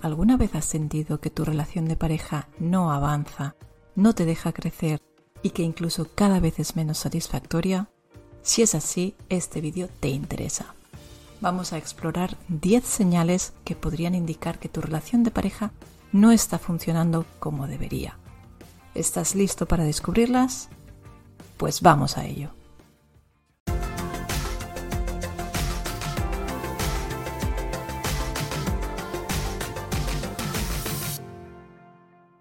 ¿Alguna vez has sentido que tu relación de pareja no avanza, no te deja crecer y que incluso cada vez es menos satisfactoria? Si es así, este vídeo te interesa. Vamos a explorar 10 señales que podrían indicar que tu relación de pareja no está funcionando como debería. ¿Estás listo para descubrirlas? Pues vamos a ello.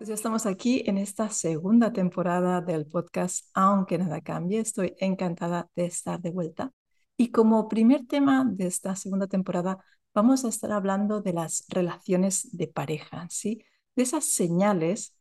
Pues ya estamos aquí en esta segunda temporada del podcast Aunque nada cambie. Estoy encantada de estar de vuelta. Y como primer tema de esta segunda temporada, vamos a estar hablando de las relaciones de pareja, ¿sí? De esas señales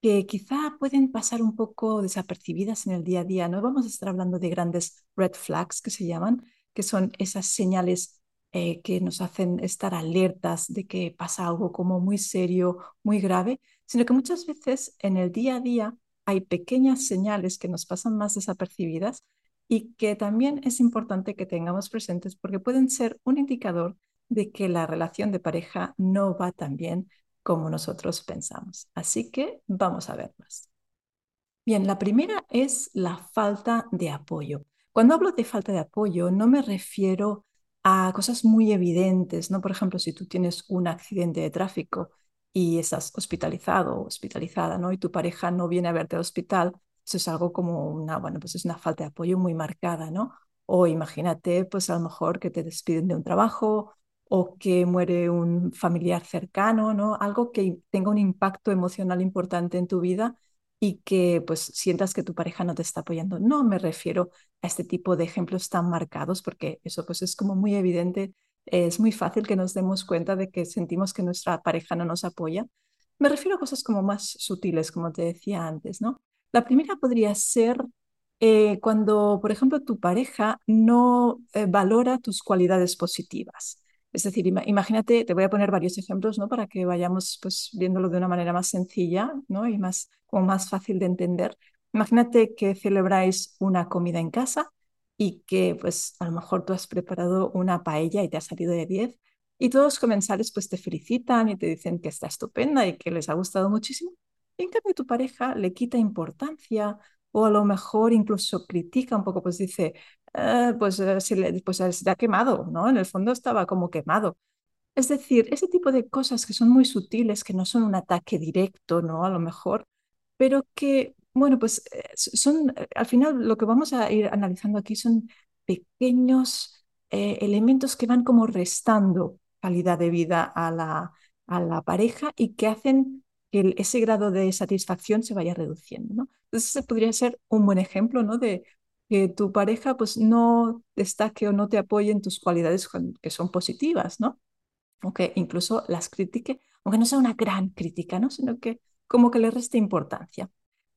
que quizá pueden pasar un poco desapercibidas en el día a día. No vamos a estar hablando de grandes red flags que se llaman, que son esas señales eh, que nos hacen estar alertas de que pasa algo como muy serio, muy grave, sino que muchas veces en el día a día hay pequeñas señales que nos pasan más desapercibidas y que también es importante que tengamos presentes porque pueden ser un indicador de que la relación de pareja no va tan bien como nosotros pensamos. Así que vamos a verlas. Bien, la primera es la falta de apoyo. Cuando hablo de falta de apoyo, no me refiero a cosas muy evidentes, ¿no? Por ejemplo, si tú tienes un accidente de tráfico y estás hospitalizado o hospitalizada, ¿no? Y tu pareja no viene a verte al hospital, eso es algo como una, bueno, pues es una falta de apoyo muy marcada, ¿no? O imagínate, pues a lo mejor que te despiden de un trabajo o que muere un familiar cercano, ¿no? Algo que tenga un impacto emocional importante en tu vida y que pues sientas que tu pareja no te está apoyando. No me refiero a este tipo de ejemplos tan marcados porque eso pues es como muy evidente es muy fácil que nos demos cuenta de que sentimos que nuestra pareja no nos apoya. Me refiero a cosas como más sutiles, como te decía antes, ¿no? La primera podría ser eh, cuando, por ejemplo, tu pareja no eh, valora tus cualidades positivas. Es decir, imagínate, te voy a poner varios ejemplos, ¿no? Para que vayamos pues viéndolo de una manera más sencilla, ¿no? Y más, como más fácil de entender. Imagínate que celebráis una comida en casa y que pues a lo mejor tú has preparado una paella y te ha salido de 10 y todos los comensales pues te felicitan y te dicen que está estupenda y que les ha gustado muchísimo. Y en cambio tu pareja le quita importancia o a lo mejor incluso critica un poco, pues dice, eh, pues, eh, se le, pues se ha quemado, ¿no? En el fondo estaba como quemado. Es decir, ese tipo de cosas que son muy sutiles, que no son un ataque directo, ¿no? A lo mejor, pero que bueno, pues eh, son, eh, al final lo que vamos a ir analizando aquí son pequeños eh, elementos que van como restando calidad de vida a la, a la pareja y que hacen que ese grado de satisfacción se vaya reduciendo, ¿no? Entonces, ese podría ser un buen ejemplo, ¿no? De que tu pareja pues no destaque o no te apoye en tus cualidades que son positivas, ¿no? O incluso las critique, aunque no sea una gran crítica, ¿no? Sino que como que le reste importancia.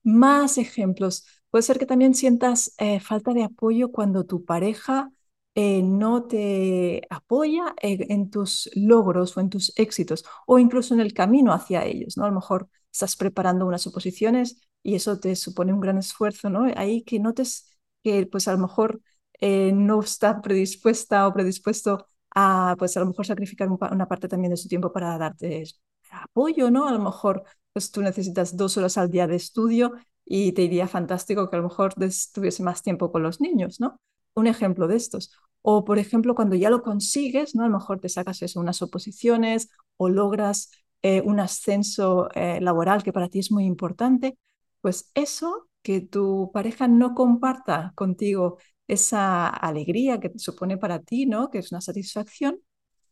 Más ejemplos. Puede ser que también sientas eh, falta de apoyo cuando tu pareja eh, no te apoya en, tus logros o en tus éxitos o incluso en el camino hacia ellos, ¿no? A lo mejor estás preparando unas oposiciones y eso te supone un gran esfuerzo, ¿no? Ahí que notes que pues a lo mejor eh, no está predispuesta o predispuesto a pues a lo mejor sacrificar una parte también de su tiempo para darte apoyo, ¿no? A lo mejor pues tú necesitas dos horas al día de estudio y te iría fantástico que a lo mejor estuviese más tiempo con los niños, ¿no? Un ejemplo de estos. O, por ejemplo, cuando ya lo consigues, ¿no? A lo mejor te sacas eso, unas oposiciones o logras eh, un ascenso eh, laboral que para ti es muy importante, pues eso, que tu pareja no comparta contigo esa alegría que supone para ti, ¿no? Que es una satisfacción,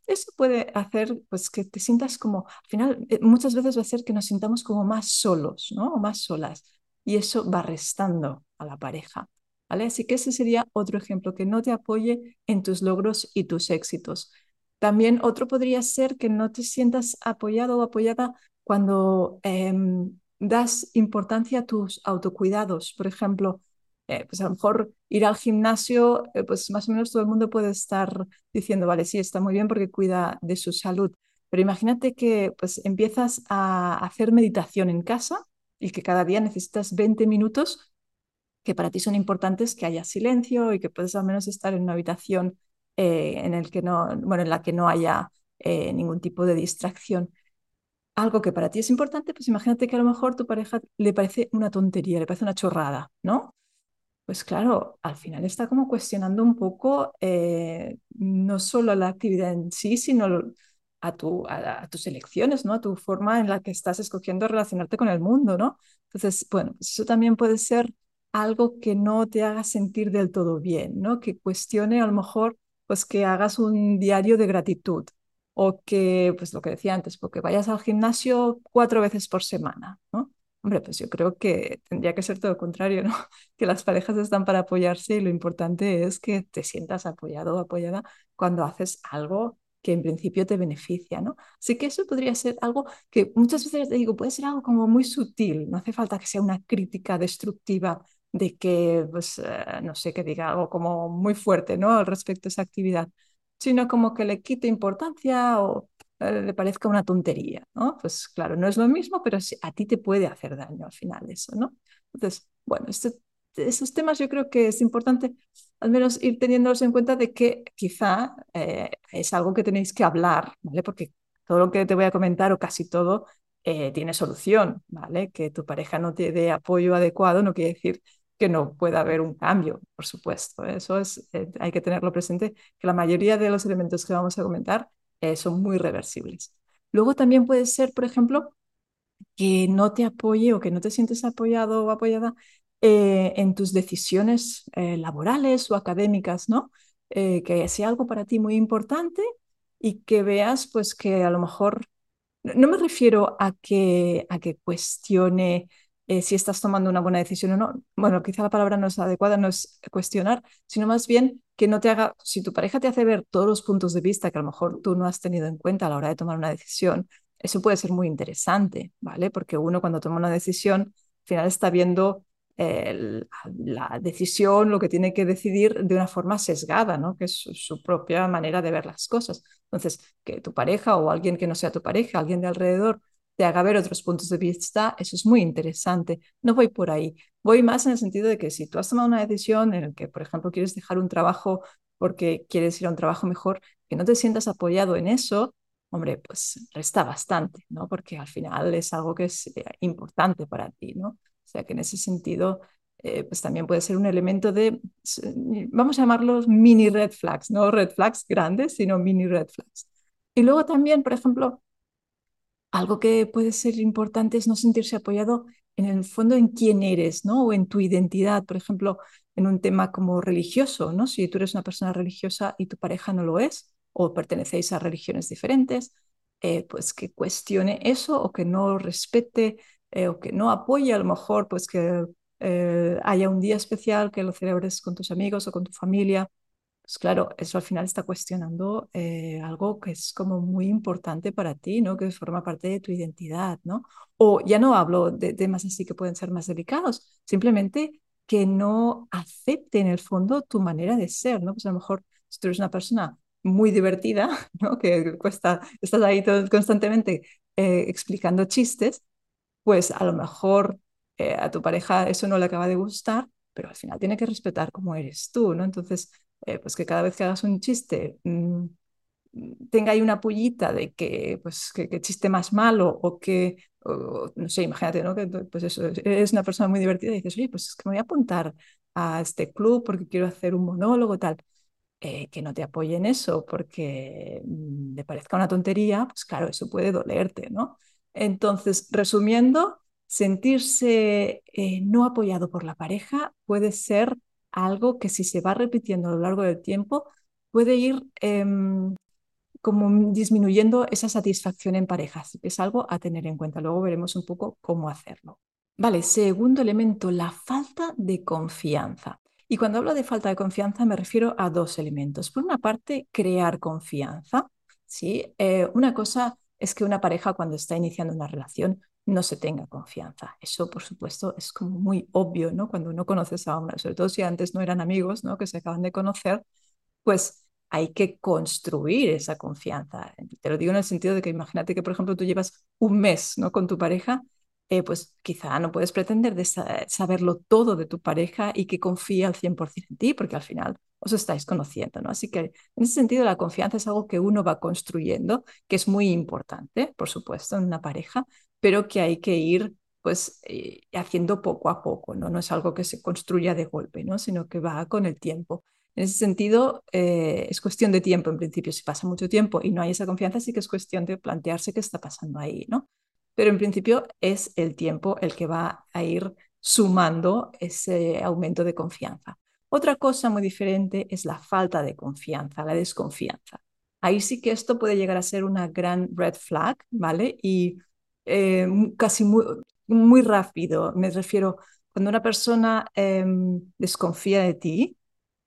eso puede hacer pues, que te sientas como, al final, eh, muchas veces va a hacer que nos sintamos como más solos, ¿no? O más solas. Y eso va restando a la pareja. ¿vale? Así que ese sería otro ejemplo, que no te apoye en tus logros y tus éxitos. También otro podría ser que no te sientas apoyado o apoyada cuando em, das importancia a tus autocuidados. Por ejemplo, eh, pues a lo mejor ir al gimnasio, eh, pues más o menos todo el mundo puede estar diciendo, vale, sí, está muy bien porque cuida de su salud, pero imagínate que pues empiezas a hacer meditación en casa y que cada día necesitas 20 minutos que para ti son importantes, que haya silencio y que puedes al menos estar en una habitación eh, en, el que no, bueno, en la que no haya ningún tipo de distracción. algo que para ti es importante, pues imagínate que a lo mejor tu pareja le parece una tontería, le parece una chorrada, ¿no? Pues claro, al final está como cuestionando un poco eh, no solo la actividad en sí, sino a, a, tus elecciones, ¿no? A tu forma en la que estás escogiendo relacionarte con el mundo, ¿no? Entonces, bueno, pues eso también puede ser algo que no te haga sentir del todo bien, ¿no? Que cuestione a lo mejor, pues que hagas un diario de gratitud o que, pues lo que decía antes, porque vayas al gimnasio cuatro veces por semana, ¿no? Pues yo creo que tendría que ser todo lo contrario, ¿no? Que las parejas están para apoyarse y lo importante es que te sientas apoyado o apoyada cuando haces algo que en principio te beneficia, ¿no? Así que eso podría ser algo que muchas veces te digo, puede ser algo como muy sutil, no hace falta que sea una crítica destructiva de que, pues, eh, no sé, que diga algo como muy fuerte, ¿no? Al respecto a esa actividad, sino como que le quite importancia o eh, le parezca una tontería, ¿no? Pues claro, no es lo mismo, pero a ti te puede hacer daño al final eso, ¿no? Entonces, bueno, este, esos temas yo creo que es importante al menos ir teniéndolos en cuenta de que quizá eh, es algo que tenéis que hablar, ¿vale? Porque todo lo que te voy a comentar o casi todo eh, tiene solución, ¿vale? Que tu pareja no te dé apoyo adecuado no quiere decir que no pueda haber un cambio, por supuesto. Eso es, hay que tenerlo presente, que la mayoría de los elementos que vamos a comentar eh, son muy reversibles. Luego también puede ser, por ejemplo, que no te apoye o que no te sientes apoyado o apoyada eh, en tus decisiones eh, laborales o académicas, ¿no? que sea algo para ti muy importante y que veas pues que a lo mejor, no me refiero a que, a que cuestione si estás tomando una buena decisión o no. Bueno, quizá la palabra no es adecuada, no es cuestionar, sino más bien que no te haga, si tu pareja te hace ver todos los puntos de vista que a lo mejor tú no has tenido en cuenta a la hora de tomar una decisión, eso puede ser muy interesante, ¿vale? Porque uno cuando toma una decisión, al final está viendo la decisión, lo que tiene que decidir de una forma sesgada, ¿no? Que es su, propia manera de ver las cosas. Entonces, que tu pareja o alguien que no sea tu pareja, alguien de alrededor, te haga ver otros puntos de vista, eso es muy interesante. No voy por ahí. Voy más en el sentido de que si tú has tomado una decisión en la que, por ejemplo, quieres dejar un trabajo porque quieres ir a un trabajo mejor, que no te sientas apoyado en eso, hombre, pues resta bastante, ¿no? Porque al final es algo que es eh, importante para ti, ¿no? O sea que en ese sentido, eh, pues también puede ser un elemento de, vamos a llamarlos mini red flags, no red flags grandes, sino mini red flags. Y luego también, por ejemplo, algo que puede ser importante es no sentirse apoyado en el fondo en quién eres, ¿no? O en tu identidad, por ejemplo, en un tema como religioso, ¿no? Si tú eres una persona religiosa y tu pareja no lo es, o pertenecéis a religiones diferentes, eh, pues que cuestione eso o que no respete eh, o que no apoye a lo mejor, pues que eh, haya un día especial que lo celebres con tus amigos o con tu familia pues claro, eso al final está cuestionando eh, algo que es como muy importante para ti, ¿no? Que forma parte de tu identidad, ¿no? O ya no hablo de temas así que pueden ser más delicados, simplemente que no acepte en el fondo tu manera de ser, ¿no? Pues a lo mejor si tú eres una persona muy divertida, ¿no? Que cuesta, estás ahí constantemente eh, explicando chistes, pues a lo mejor eh, a tu pareja eso no le acaba de gustar, pero al final tiene que respetar cómo eres tú, ¿no? Entonces, eh, pues que cada vez que hagas un chiste mm, tenga ahí una pullita de que, pues, que, chiste más malo o que, no sé, imagínate, ¿no? Que pues eso, eres una persona muy divertida y dices, oye, pues es que me voy a apuntar a este club porque quiero hacer un monólogo, tal. Eh, que no te apoye en eso porque mm, le parezca una tontería, pues claro, eso puede dolerte, ¿no? Entonces, resumiendo, sentirse eh, no apoyado por la pareja puede ser algo que si se va repitiendo a lo largo del tiempo, puede ir em, como disminuyendo esa satisfacción en parejas. Es algo a tener en cuenta. Luego veremos un poco cómo hacerlo. Vale, segundo elemento, la falta de confianza. Y cuando hablo de falta de confianza me refiero a dos elementos. Por una parte, crear confianza. ¿sí? Eh, una cosa es que una pareja cuando está iniciando una relación no se tenga confianza. Eso, por supuesto, es como muy obvio, ¿no? Cuando uno conoces a hombre, sobre todo si antes no eran amigos, ¿no? Que se acaban de conocer, pues hay que construir esa confianza. Te lo digo en el sentido de que imagínate que, por ejemplo, tú llevas un mes, ¿no? Con tu pareja, eh, pues quizá no puedes pretender de saberlo todo de tu pareja y que confíe al 100% en ti, porque al final os estáis conociendo, ¿no? Así que en ese sentido la confianza es algo que uno va construyendo, que es muy importante, por supuesto, en una pareja, pero que hay que ir pues eh, haciendo poco a poco, ¿no? No es algo que se construya de golpe, ¿no? Sino que va con el tiempo. En ese sentido, eh, es cuestión de tiempo en principio. Si pasa mucho tiempo y no hay esa confianza, sí que es cuestión de plantearse qué está pasando ahí, ¿no? Pero en principio es el tiempo el que va a ir sumando ese aumento de confianza. Otra cosa muy diferente es la falta de confianza, la desconfianza. Ahí sí que esto puede llegar a ser una gran red flag, ¿vale? Y eh, casi muy, muy rápido. Me refiero, cuando una persona em, desconfía de ti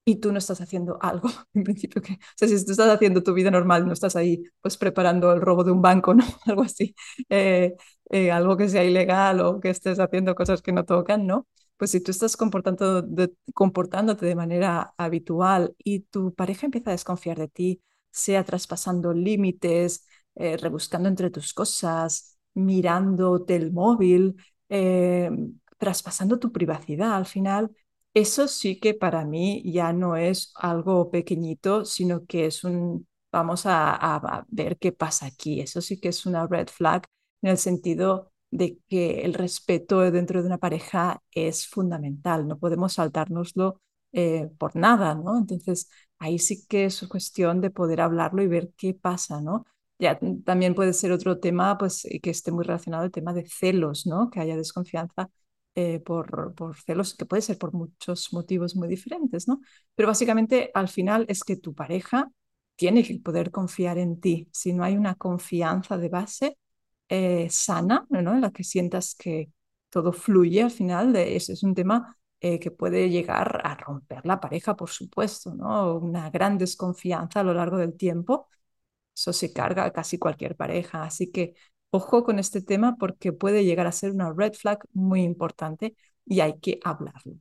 y tú no estás haciendo algo, en principio, que, o sea, si tú estás haciendo tu vida normal, no estás ahí pues preparando el robo de un banco, ¿no? Algo así, eh, eh, algo que sea ilegal o que estés haciendo cosas que no tocan, ¿no? Pues si tú estás comportando comportándote de manera habitual y tu pareja empieza a desconfiar de ti, sea traspasando límites, rebuscando entre tus cosas, mirándote el móvil, eh, traspasando tu privacidad. Al final, eso sí que para mí ya no es algo pequeñito, sino que es un, vamos a, ver qué pasa aquí. Eso sí que es una red flag en el sentido de que el respeto dentro de una pareja es fundamental, no podemos saltárnoslo eh, por nada, ¿no? Entonces, ahí sí que es cuestión de poder hablarlo y ver qué pasa, ¿no? Ya, mm, también puede ser otro tema pues, que esté muy relacionado el tema de celos, ¿no? que haya desconfianza eh, por, por celos, que puede ser por muchos motivos muy diferentes, ¿no? Pero básicamente al final es que tu pareja tiene que poder confiar en ti. Si no hay una confianza de base eh, sana, ¿no? En la que sientas que todo fluye al final, de, ese es un tema eh, que puede llegar a romper la pareja, por supuesto, ¿no? Una gran desconfianza a lo largo del tiempo eso se carga a casi cualquier pareja. Así que ojo con este tema porque puede llegar a ser una red flag muy importante y hay que hablarlo.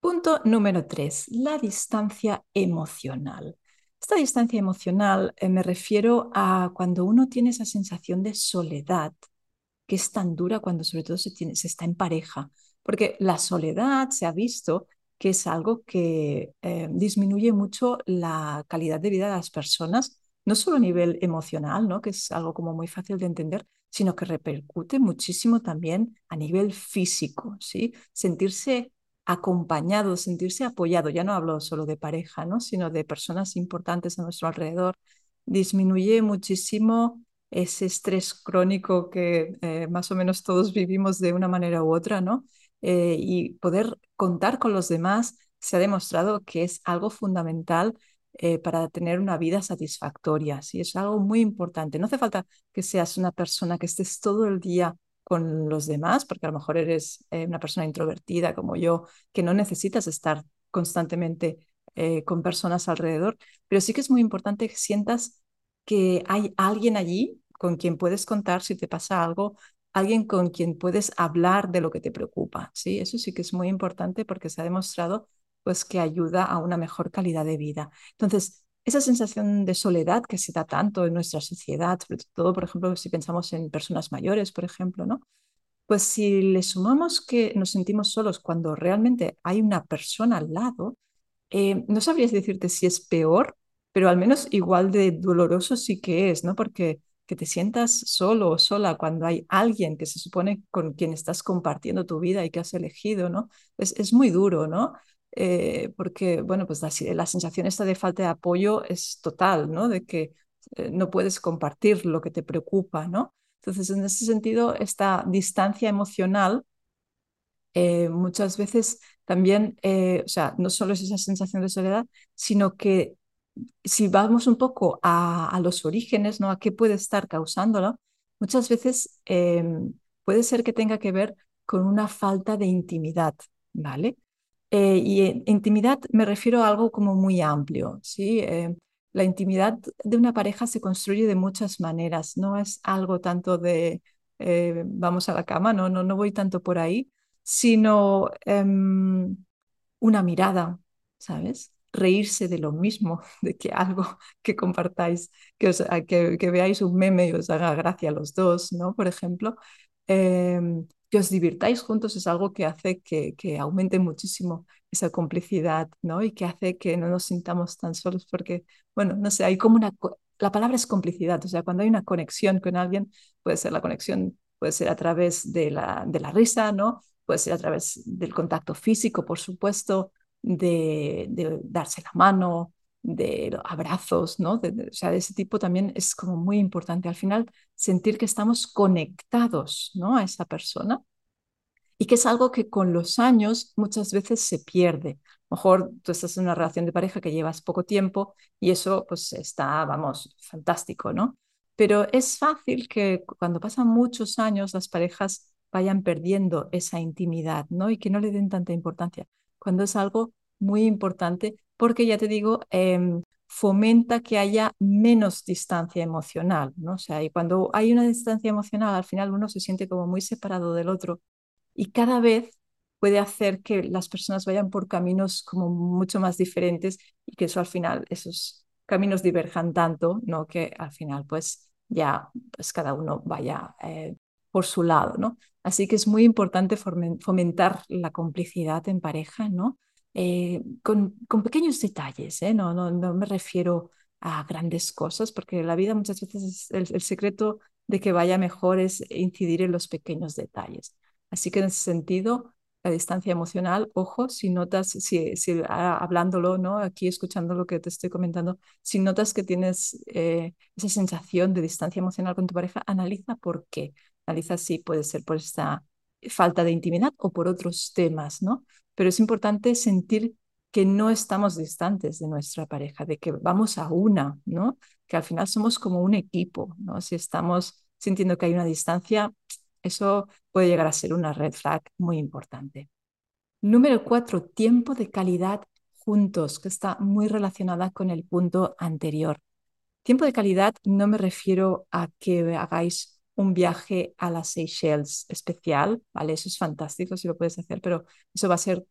Punto número tres, la distancia emocional. Esta distancia emocional eh, me refiero a cuando uno tiene esa sensación de soledad, que es tan dura cuando sobre todo se, tiene, se está en pareja, porque la soledad se ha visto que es algo que eh, disminuye mucho la calidad de vida de las personas no solo a nivel emocional, ¿no? que es algo como muy fácil de entender, sino que repercute muchísimo también a nivel físico, ¿sí? Sentirse acompañado, sentirse apoyado, ya no hablo solo de pareja, ¿no? sino de personas importantes a nuestro alrededor, disminuye muchísimo ese estrés crónico que eh, más o menos todos vivimos de una manera u otra, ¿no? Eh, y poder contar con los demás se ha demostrado que es algo fundamental eh, para tener una vida satisfactoria. ¿sí? Es algo muy importante. No hace falta que seas una persona que estés todo el día con los demás, porque a lo mejor eres eh, una persona introvertida como yo, que no necesitas estar constantemente eh, con personas alrededor, pero sí que es muy importante que sientas que hay alguien allí con quien puedes contar si te pasa algo, alguien con quien puedes hablar de lo que te preocupa. ¿sí? Eso sí que es muy importante porque se ha demostrado pues que ayuda a una mejor calidad de vida. Entonces, esa sensación de soledad que se da tanto en nuestra sociedad, sobre todo, por ejemplo, si pensamos en personas mayores, por ejemplo, ¿no? Pues si le sumamos que nos sentimos solos cuando realmente hay una persona al lado, eh, no sabrías decirte si es peor, pero al menos igual de doloroso sí que es, ¿no? Porque que te sientas solo o sola cuando hay alguien que se supone con quien estás compartiendo tu vida y que has elegido, ¿no? Es, es muy duro, ¿no? Eh, porque, bueno, pues la, la, sensación esta de falta de apoyo es total, ¿no? De que eh, no puedes compartir lo que te preocupa, ¿no? Entonces, en ese sentido, esta distancia emocional eh, muchas veces también, o sea, no solo es esa sensación de soledad, sino que si vamos un poco a, a los orígenes, ¿no? A qué puede estar causándolo, muchas veces em, puede ser que tenga que ver con una falta de intimidad, ¿vale? Eh, y intimidad me refiero a algo como muy amplio, ¿sí? Eh, la intimidad de una pareja se construye de muchas maneras, no es algo tanto de eh, vamos a la cama, no, no, no voy tanto por ahí, sino em, una mirada, ¿sabes? Reírse de lo mismo, de que algo que compartáis, que, que, que, veáis un meme y os haga gracia a los dos, ¿no? Por ejemplo, em, que os divirtáis juntos es algo que hace que, que aumente muchísimo esa complicidad, ¿no? Y que hace que no nos sintamos tan solos porque, bueno, no sé, hay como una, la palabra es complicidad, o sea, cuando hay una conexión con alguien, puede ser la conexión, puede ser a través de la, de la risa, ¿no? Puede ser a través del contacto físico, por supuesto, de, de darse la mano, de abrazos, ¿no? o sea, de ese tipo también es como muy importante. Al final, sentir que estamos conectados, ¿no? A esa persona y que es algo que con los años muchas veces se pierde. A lo mejor tú estás en una relación de pareja que llevas poco tiempo y eso pues está, vamos, fantástico, ¿no? Pero es fácil que cuando pasan muchos años las parejas vayan perdiendo esa intimidad, ¿no? Y que no le den tanta importancia, cuando es algo muy importante porque ya te digo, em, fomenta que haya menos distancia emocional, ¿no? O sea, y cuando hay una distancia emocional, al final uno se siente como muy separado del otro y cada vez puede hacer que las personas vayan por caminos como mucho más diferentes y que eso al final, esos caminos diverjan tanto, ¿no? Que al final pues ya pues cada uno vaya eh, por su lado, ¿no? Así que es muy importante fomentar la complicidad en pareja, ¿no? Eh, con, con, pequeños detalles, ¿eh? no, no, no me refiero a grandes cosas, porque la vida muchas veces el, el secreto de que vaya mejor es incidir en los pequeños detalles. Así que en ese sentido, la distancia emocional, ojo, si notas, si, si ah, hablándolo, ¿no? Aquí escuchando lo que te estoy comentando, si notas que tienes eh, esa sensación de distancia emocional con tu pareja, analiza por qué. Analiza si puede ser por esta falta de intimidad o por otros temas, ¿no? Pero es importante sentir que no estamos distantes de nuestra pareja, de que vamos a una, ¿no? Que al final somos como un equipo, ¿no? Si estamos sintiendo que hay una distancia, eso puede llegar a ser una red flag muy importante. Número cuatro, tiempo de calidad juntos, que está muy relacionada con el punto anterior. Tiempo de calidad no me refiero a que hagáis un viaje a las Seychelles especial, ¿vale? Eso es fantástico si lo puedes hacer, pero eso va a ser,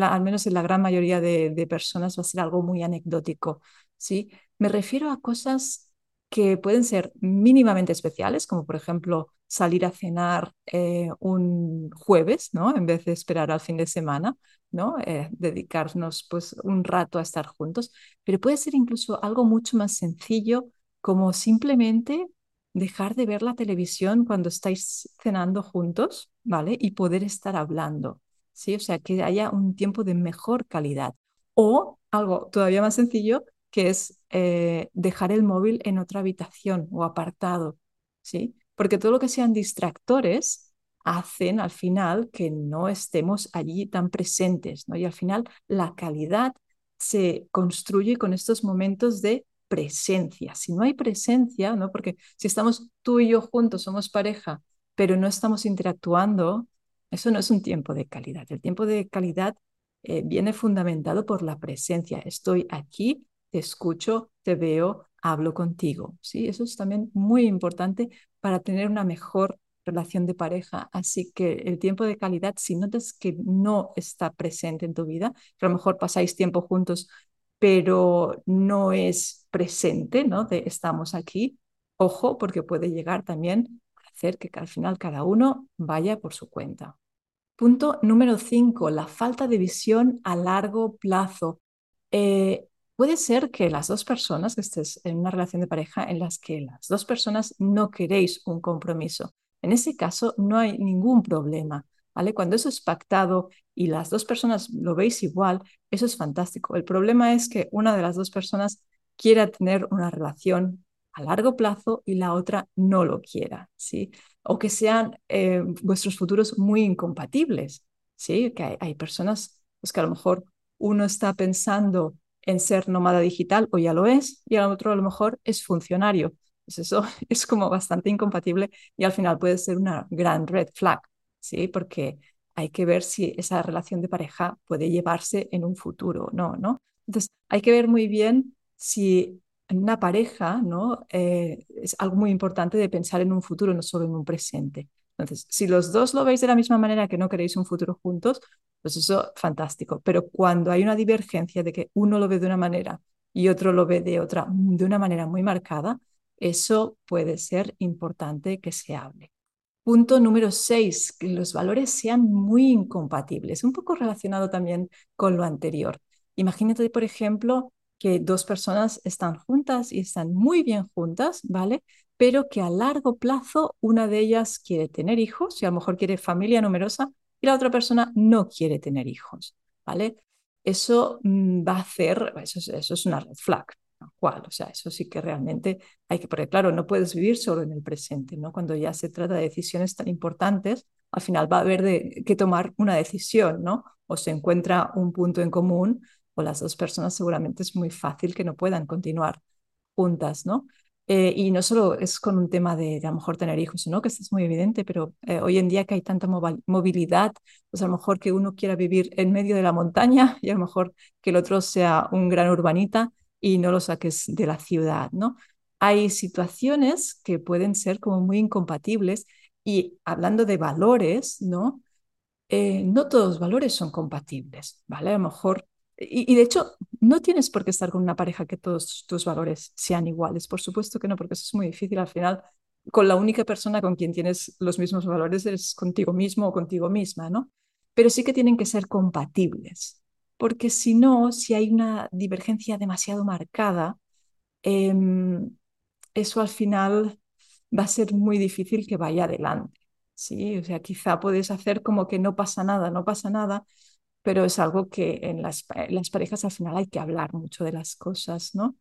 al menos en la gran mayoría de, personas, va a ser algo muy anecdótico, ¿sí? Me refiero a cosas que pueden ser mínimamente especiales, como por ejemplo salir a cenar eh, un jueves, ¿no? En vez de esperar al fin de semana, ¿no? Eh, dedicarnos pues un rato a estar juntos, pero puede ser incluso algo mucho más sencillo, como simplemente dejar de ver la televisión cuando estáis cenando juntos, ¿vale? Y poder estar hablando, ¿sí? O sea, que haya un tiempo de mejor calidad. O algo todavía más sencillo, que es eh, dejar el móvil en otra habitación o apartado, ¿sí? Porque todo lo que sean distractores hacen al final que no estemos allí tan presentes, ¿no? Y al final la calidad se construye con estos momentos de presencia. Si no hay presencia, ¿no? Porque si estamos tú y yo juntos, somos pareja, pero no estamos interactuando, eso no es un tiempo de calidad. El tiempo de calidad eh, viene fundamentado por la presencia. Estoy aquí te escucho, te veo, hablo contigo. ¿sí? Eso es también muy importante para tener una mejor relación de pareja. Así que el tiempo de calidad, si notas que no está presente en tu vida, que a lo mejor pasáis tiempo juntos, pero no es presente, ¿no? De estamos aquí, ojo, porque puede llegar también a hacer que al final cada uno vaya por su cuenta. Punto número cinco, la falta de visión a largo plazo. Eh, Puede ser que las dos personas, que estés en una relación de pareja en las que las dos personas no queréis un compromiso. En ese caso no hay ningún problema, ¿vale? Cuando eso es pactado y las dos personas lo veis igual, eso es fantástico. El problema es que una de las dos personas quiera tener una relación a largo plazo y la otra no lo quiera, ¿sí? O que sean eh, vuestros futuros muy incompatibles, ¿sí? Que hay, hay personas pues, que a lo mejor uno está pensando en ser nómada digital o ya lo es y al otro a lo mejor es funcionario. Pues eso es como bastante incompatible y al final puede ser una gran red flag, ¿sí? Porque hay que ver si esa relación de pareja puede llevarse en un futuro o no, ¿no? Entonces, hay que ver muy bien si en una pareja, ¿no? Eh, es algo muy importante de pensar en un futuro, no solo en un presente. Entonces, si los dos lo veis de la misma manera que no queréis un futuro juntos, pues eso fantástico. Pero cuando hay una divergencia de que uno lo ve de una manera y otro lo ve de otra, de una manera muy marcada, eso puede ser importante que se hable. Punto número seis, que los valores sean muy incompatibles, un poco relacionado también con lo anterior. Imagínate, por ejemplo, que dos personas están juntas y están muy bien juntas, ¿vale? Pero que a largo plazo una de ellas quiere tener hijos y a lo mejor quiere familia numerosa y la otra persona no quiere tener hijos, ¿vale? Eso mm, va a hacer, eso, eso es una red flag, cual, o sea, eso sí que realmente hay que, porque claro, no puedes vivir solo en el presente, ¿no? Cuando ya se trata de decisiones tan importantes, al final va a haber de, que tomar una decisión, ¿no? O se encuentra un punto en común o las dos personas seguramente es muy fácil que no puedan continuar juntas, ¿no? Eh, y no solo es con un tema de, a lo mejor tener hijos, ¿no? Que esto es muy evidente, pero eh, hoy en día que hay tanta movilidad, pues a lo mejor que uno quiera vivir en medio de la montaña y a lo mejor que el otro sea un gran urbanita y no lo saques de la ciudad, ¿no? Hay situaciones que pueden ser como muy incompatibles y hablando de valores, ¿no? Eh, no todos los valores son compatibles, ¿vale? A lo mejor, y, de hecho, no tienes por qué estar con una pareja que todos tus valores sean iguales, por supuesto que no, porque eso es muy difícil al final. Con la única persona con quien tienes los mismos valores es contigo mismo o contigo misma, ¿no? Pero sí que tienen que ser compatibles porque si no, si hay una divergencia demasiado marcada, em, eso al final va a ser muy difícil que vaya adelante. ¿sí? O sea, quizá puedes hacer como que no pasa nada, no pasa nada, pero es algo que en las, las parejas al final hay que hablar mucho de las cosas, ¿no?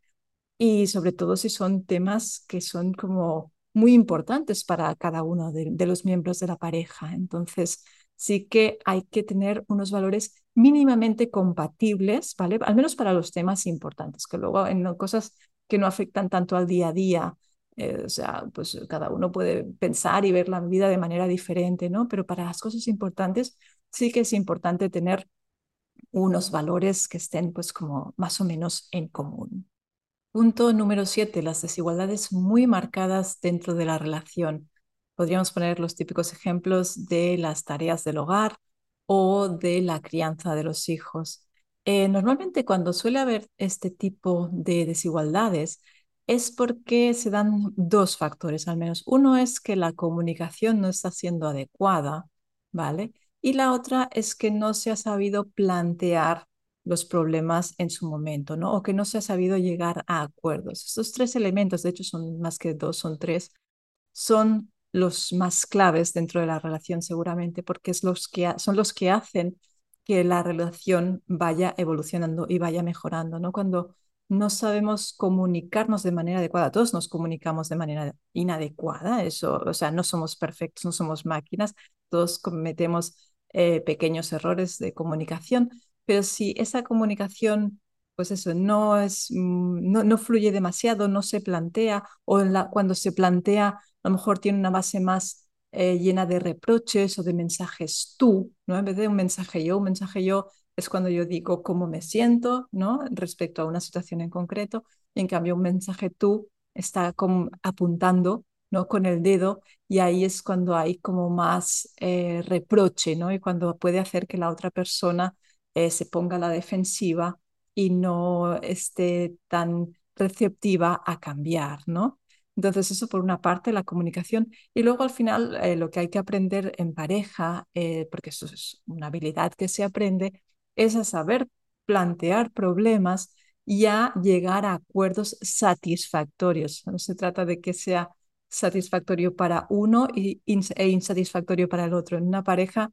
Y sobre todo si son temas que son como muy importantes para cada uno de, de los miembros de la pareja. Entonces, sí que hay que tener unos valores mínimamente compatibles, ¿vale? Al menos para los temas importantes, que luego en cosas que no afectan tanto al día a día, eh, o sea, pues cada uno puede pensar y ver la vida de manera diferente, ¿no? Pero para las cosas importantes sí que es importante tener unos valores que estén pues como más o menos en común. Punto número siete, las desigualdades muy marcadas dentro de la relación. Podríamos poner los típicos ejemplos de las tareas del hogar o de la crianza de los hijos. Eh, normalmente cuando suele haber este tipo de desigualdades es porque se dan dos factores al menos. Uno es que la comunicación no está siendo adecuada, ¿vale? Y la otra es que no se ha sabido plantear los problemas en su momento, ¿no? O que no se ha sabido llegar a acuerdos. Estos tres elementos, de hecho son más que dos, son tres, son los más claves dentro de la relación seguramente, porque es los que, son los que hacen que la relación vaya evolucionando y vaya mejorando, ¿no? Cuando no sabemos comunicarnos de manera adecuada, todos nos comunicamos de manera inadecuada, eso, o sea, no somos perfectos, no somos máquinas, todos cometemos eh, pequeños errores de comunicación, pero si esa comunicación pues eso, no, es, mm, no, no fluye demasiado, no se plantea, o cuando se plantea a lo mejor tiene una base más eh, llena de reproches o de mensajes tú, ¿no? En vez de un mensaje yo, un mensaje yo es cuando yo digo cómo me siento, ¿no? Respecto a una situación en concreto, y en cambio un mensaje tú está apuntando, ¿no? Con el dedo, y ahí es cuando hay como más eh, reproche, ¿no? Y cuando puede hacer que la otra persona eh, se ponga a la defensiva y no esté tan receptiva a cambiar, ¿no? Entonces, eso por una parte, la comunicación. Y luego al final, eh, lo que hay que aprender en pareja, eh, porque eso es una habilidad que se aprende, es a saber plantear problemas y a llegar a acuerdos satisfactorios. No se trata de que sea satisfactorio para uno e insatisfactorio para el otro. En una pareja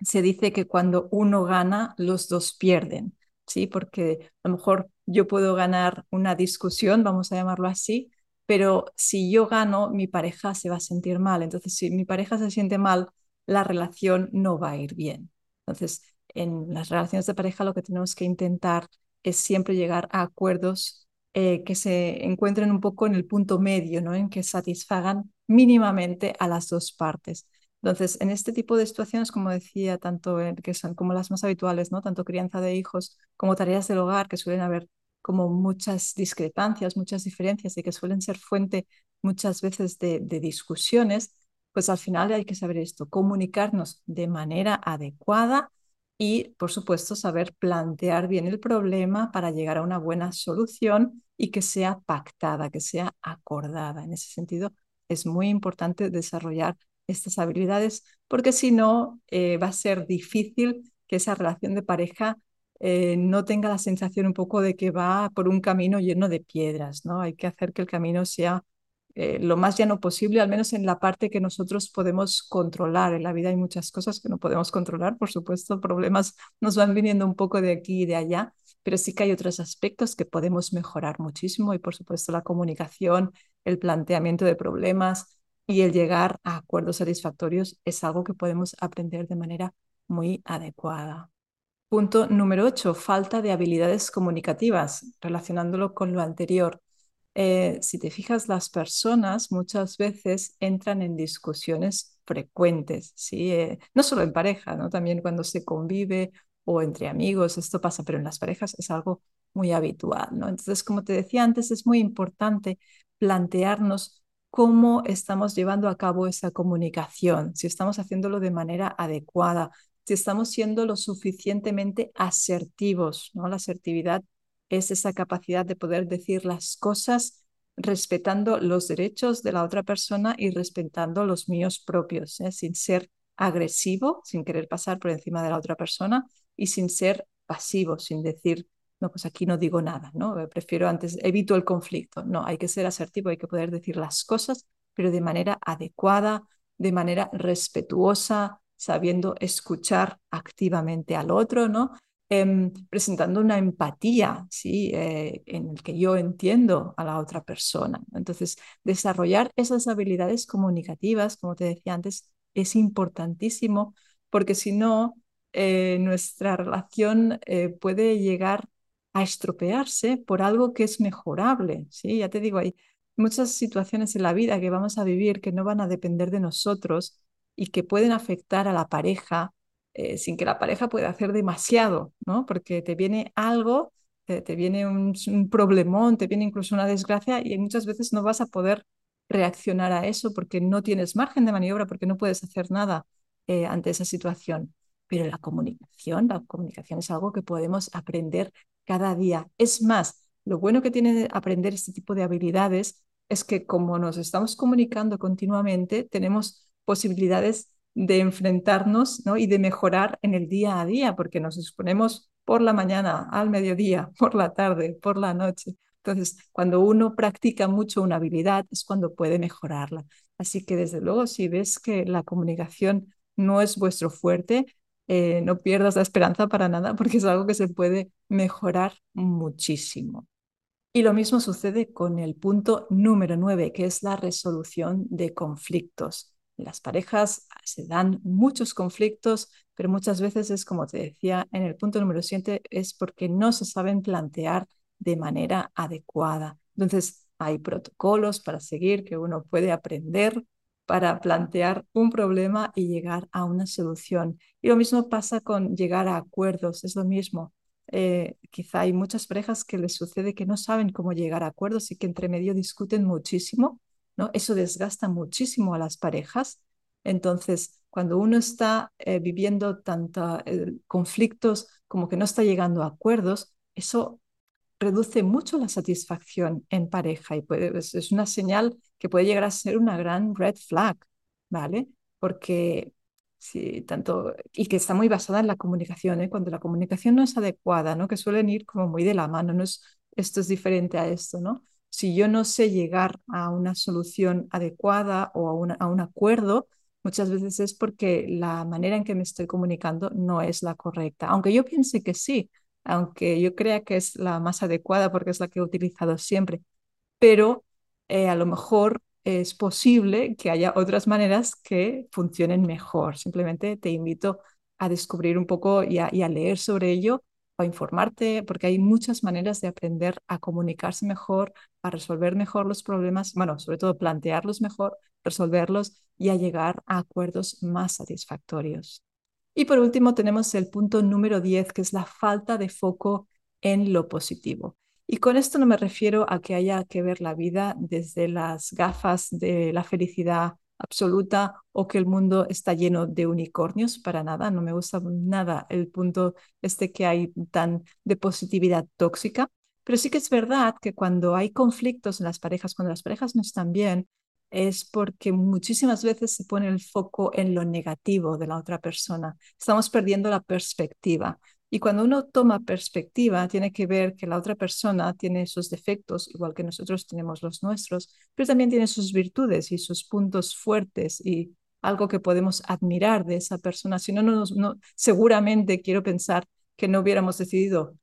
se dice que cuando uno gana, los dos pierden, ¿sí? Porque a lo mejor yo puedo ganar una discusión, vamos a llamarlo así, pero si yo gano, mi pareja se va a sentir mal. Entonces, si mi pareja se siente mal, la relación no va a ir bien. Entonces, en las relaciones de pareja lo que tenemos que intentar es siempre llegar a acuerdos eh, que se encuentren un poco en el punto medio, ¿no? En que satisfagan mínimamente a las dos partes. Entonces, en este tipo de situaciones, como decía, tanto que son como las más habituales, ¿no? Tanto crianza de hijos como tareas del hogar, que suelen haber como muchas discrepancias, muchas diferencias y que suelen ser fuente muchas veces de, discusiones, pues al final hay que saber esto, comunicarnos de manera adecuada y, por supuesto, saber plantear bien el problema para llegar a una buena solución y que sea pactada, que sea acordada. En ese sentido, es muy importante desarrollar estas habilidades, porque si no, eh, va a ser difícil que esa relación de pareja eh, no tenga la sensación un poco de que va por un camino lleno de piedras, ¿no? Hay que hacer que el camino sea eh, lo más llano posible, al menos en la parte que nosotros podemos controlar. En la vida hay muchas cosas que no podemos controlar, por supuesto, problemas nos van viniendo un poco de aquí y de allá, pero sí que hay otros aspectos que podemos mejorar muchísimo y, por supuesto, la comunicación, el planteamiento de problemas y el llegar a acuerdos satisfactorios es algo que podemos aprender de manera muy adecuada. Punto número 8, falta de habilidades comunicativas, relacionándolo con lo anterior. Eh, si te fijas, las personas muchas veces entran en discusiones frecuentes, ¿sí? Eh, no solo en pareja, ¿no? también cuando se convive o entre amigos, esto pasa, pero en las parejas es algo muy habitual. ¿no? Entonces, como te decía antes, es muy importante plantearnos cómo estamos llevando a cabo esa comunicación, si estamos haciéndolo de manera adecuada, si estamos siendo lo suficientemente asertivos. ¿no? La asertividad es esa capacidad de poder decir las cosas respetando los derechos de la otra persona y respetando los míos propios, ¿eh? sin ser agresivo, sin querer pasar por encima de la otra persona y sin ser pasivo, sin decir, no, pues aquí no digo nada, ¿no? Eh, prefiero antes, evito el conflicto. No, hay que ser asertivo, hay que poder decir las cosas, pero de manera adecuada, de manera respetuosa, sabiendo escuchar activamente al otro, ¿no? Em, presentando una empatía, ¿sí? Eh, en el que yo entiendo a la otra persona. Entonces, desarrollar esas habilidades comunicativas, como te decía antes, es importantísimo porque si no, eh, nuestra relación puede llegar a estropearse por algo que es mejorable, ¿sí? Ya te digo, hay muchas situaciones en la vida que vamos a vivir que no van a depender de nosotros y que pueden afectar a la pareja eh, sin que la pareja pueda hacer demasiado, ¿no? Porque te viene algo, te, viene un, problemón, te viene incluso una desgracia y muchas veces no vas a poder reaccionar a eso porque no tienes margen de maniobra, porque no puedes hacer nada eh, ante esa situación. Pero la comunicación, la comunicación es algo que podemos aprender cada día. Es más, lo bueno que tiene aprender este tipo de habilidades es que como nos estamos comunicando continuamente, tenemos posibilidades de enfrentarnos ¿no? y de mejorar en el día a día, porque nos exponemos por la mañana, al mediodía, por la tarde, por la noche. Entonces, cuando uno practica mucho una habilidad es cuando puede mejorarla. Así que, desde luego, si ves que la comunicación no es vuestro fuerte, eh, no pierdas la esperanza para nada, porque es algo que se puede mejorar muchísimo. Y lo mismo sucede con el punto número nueve, que es la resolución de conflictos las parejas se dan muchos conflictos, pero muchas veces es como te decía en el punto número 7, es porque no se saben plantear de manera adecuada. Entonces, hay protocolos para seguir que uno puede aprender para plantear un problema y llegar a una solución. Y lo mismo pasa con llegar a acuerdos, es lo mismo. Eh, quizá hay muchas parejas que les sucede que no saben cómo llegar a acuerdos y que entre medio discuten muchísimo eso desgasta muchísimo a las parejas. Entonces, cuando uno está eh, viviendo tantos eh, conflictos como que no está llegando a acuerdos, eso reduce mucho la satisfacción en pareja y puede, es, una señal que puede llegar a ser una gran red flag, ¿vale? Porque sí, tanto, y que está muy basada en la comunicación, ¿eh? cuando la comunicación no es adecuada, ¿no? que suelen ir como muy de la mano, no es, esto es diferente a esto, ¿no? si yo no sé llegar a una solución adecuada o a, un acuerdo, muchas veces es porque la manera en que me estoy comunicando no es la correcta. Aunque yo piense que sí, aunque yo crea que es la más adecuada porque es la que he utilizado siempre, pero eh, a lo mejor es posible que haya otras maneras que funcionen mejor. Simplemente te invito a descubrir un poco y a leer sobre ello o informarte, porque hay muchas maneras de aprender a comunicarse mejor, a resolver mejor los problemas, bueno, sobre todo plantearlos mejor, resolverlos y a llegar a acuerdos más satisfactorios. Y por último tenemos el punto número 10, que es la falta de foco en lo positivo. Y con esto no me refiero a que haya que ver la vida desde las gafas de la felicidad absoluta o que el mundo está lleno de unicornios, para nada, no me gusta nada el punto este que hay tan de positividad tóxica, pero sí que es verdad que cuando hay conflictos en las parejas, cuando las parejas no están bien, es porque muchísimas veces se pone el foco en lo negativo de la otra persona. Estamos perdiendo la perspectiva. Y cuando uno toma perspectiva, tiene que ver que la otra persona tiene sus defectos, igual que nosotros tenemos los nuestros, pero también tiene sus virtudes y sus puntos fuertes y algo que podemos admirar de esa persona. Si no, no, seguramente quiero pensar que no hubiéramos decidido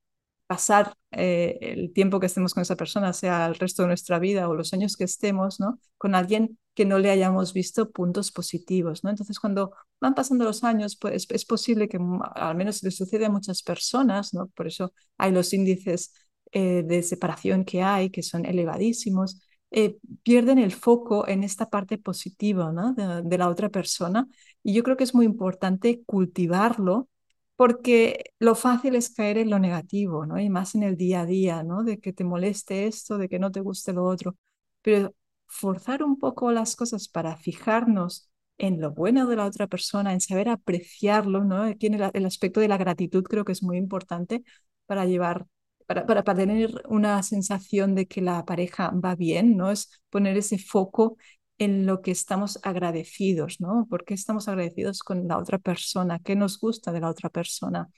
pasar eh, el tiempo que estemos con esa persona, sea el resto de nuestra vida o los años que estemos, ¿no? Con alguien que no le hayamos visto puntos positivos, ¿no? Entonces, cuando van pasando los años, pues es posible que al menos le suceda a muchas personas, ¿no? Por eso hay los índices eh, de separación que hay, que son elevadísimos, eh, pierden el foco en esta parte positiva, ¿no? de la otra persona. Y yo creo que es muy importante cultivarlo porque lo fácil es caer en lo negativo, ¿no? Y más en el día a día, ¿no? De que te moleste esto, de que no te guste lo otro. Pero forzar un poco las cosas para fijarnos en lo bueno de la otra persona, en saber apreciarlo, ¿no? Tiene el, aspecto de la gratitud creo que es muy importante para llevar, para, para, para tener una sensación de que la pareja va bien, ¿no? Es poner ese foco en lo que estamos agradecidos, ¿no? ¿Por qué estamos agradecidos con la otra persona? ¿Qué nos gusta de la otra persona?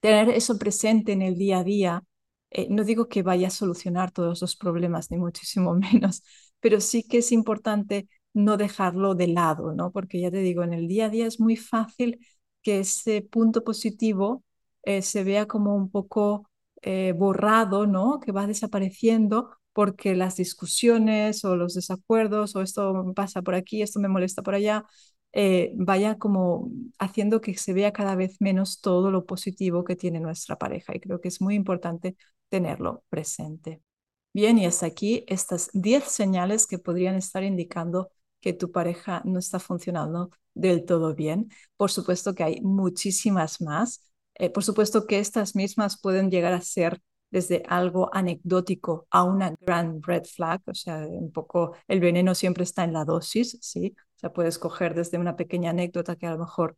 Tener eso presente en el día a día, eh, no digo que vaya a solucionar todos los problemas, ni muchísimo menos, pero sí que es importante no dejarlo de lado, ¿no? Porque ya te digo, en el día a día es muy fácil que ese punto positivo eh, se vea como un poco eh, borrado, ¿no? Que va desapareciendo porque las discusiones o los desacuerdos o esto pasa por aquí, esto me molesta por allá, eh, vaya como haciendo que se vea cada vez menos todo lo positivo que tiene nuestra pareja. Y creo que es muy importante tenerlo presente. Bien, y hasta aquí estas 10 señales que podrían estar indicando que tu pareja no está funcionando del todo bien. Por supuesto que hay muchísimas más. Eh, por supuesto que estas mismas pueden llegar a ser desde algo anecdótico a una gran red flag, o sea, un poco el veneno siempre está en la dosis, ¿sí? O sea, puedes coger desde una pequeña anécdota que a lo mejor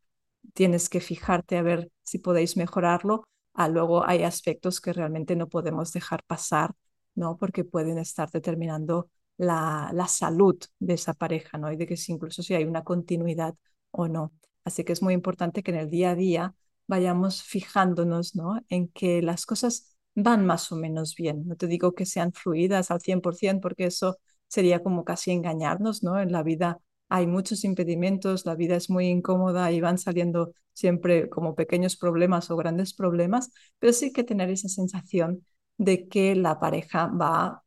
tienes que fijarte a ver si podéis mejorarlo, a luego hay aspectos que realmente no podemos dejar pasar, ¿no? Porque pueden estar determinando la, la salud de esa pareja, ¿no? Y de que incluso si hay una continuidad o no. Así que es muy importante que en el día a día vayamos fijándonos, ¿no? En que las cosas van más o menos bien. No te digo que sean fluidas al 100% porque eso sería como casi engañarnos, ¿no? En la vida hay muchos impedimentos, la vida es muy incómoda y van saliendo siempre como pequeños problemas o grandes problemas, pero sí que tener esa sensación de que la pareja va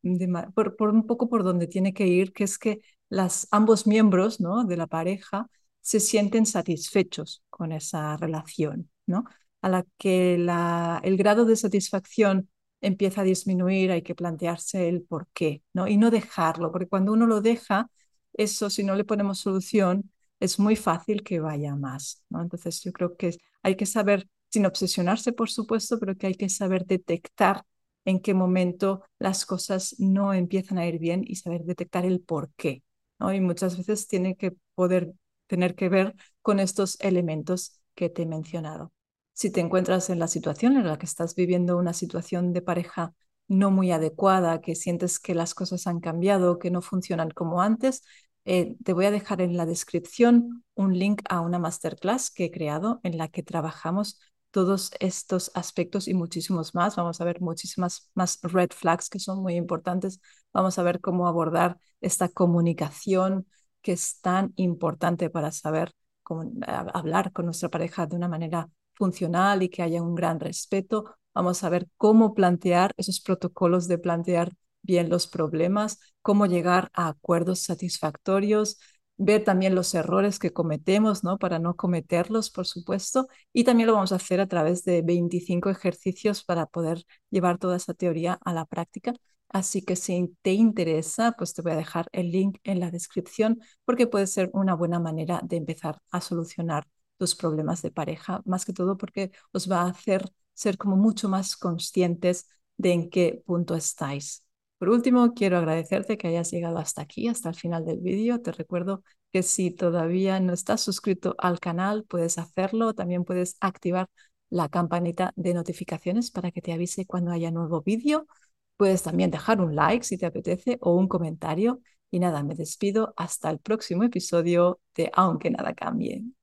por, por, un poco por donde tiene que ir, que es que las, ambos miembros ¿no? de la pareja se sienten satisfechos con esa relación, ¿no? A la que la, el grado de satisfacción empieza a disminuir, hay que plantearse el por qué, ¿no? Y no dejarlo, porque cuando uno lo deja, eso si no le ponemos solución, es muy fácil que vaya más, ¿no? Entonces yo creo que hay que saber, sin obsesionarse por supuesto, pero que hay que saber detectar en qué momento las cosas no empiezan a ir bien y saber detectar el por qué, ¿no? Y muchas veces tiene que poder tener que ver con estos elementos que te he mencionado. Si te encuentras en la situación en la que estás viviendo una situación de pareja no muy adecuada, que sientes que las cosas han cambiado, que no funcionan como antes, eh, te voy a dejar en la descripción un link a una masterclass que he creado en la que trabajamos todos estos aspectos y muchísimos más. Vamos a ver muchísimas más red flags que son muy importantes. Vamos a ver cómo abordar esta comunicación que es tan importante para saber hablar con nuestra pareja de una manera funcional y que haya un gran respeto. Vamos a ver cómo plantear esos protocolos de plantear bien los problemas, cómo llegar a acuerdos satisfactorios, ver también los errores que cometemos, ¿no? Para no cometerlos, por supuesto. Y también lo vamos a hacer a través de 25 ejercicios para poder llevar toda esa teoría a la práctica. Así que si te interesa, pues te voy a dejar el link en la descripción porque puede ser una buena manera de empezar a solucionar tus problemas de pareja, más que todo porque os va a hacer ser como mucho más conscientes de en qué punto estáis. Por último, quiero agradecerte que hayas llegado hasta aquí, hasta el final del vídeo. Te recuerdo que si todavía no estás suscrito al canal, puedes hacerlo. También puedes activar la campanita de notificaciones para que te avise cuando haya nuevo vídeo. Puedes también dejar un like si te apetece o un comentario Y nada, me despido hasta el próximo episodio de Aunque nada cambie.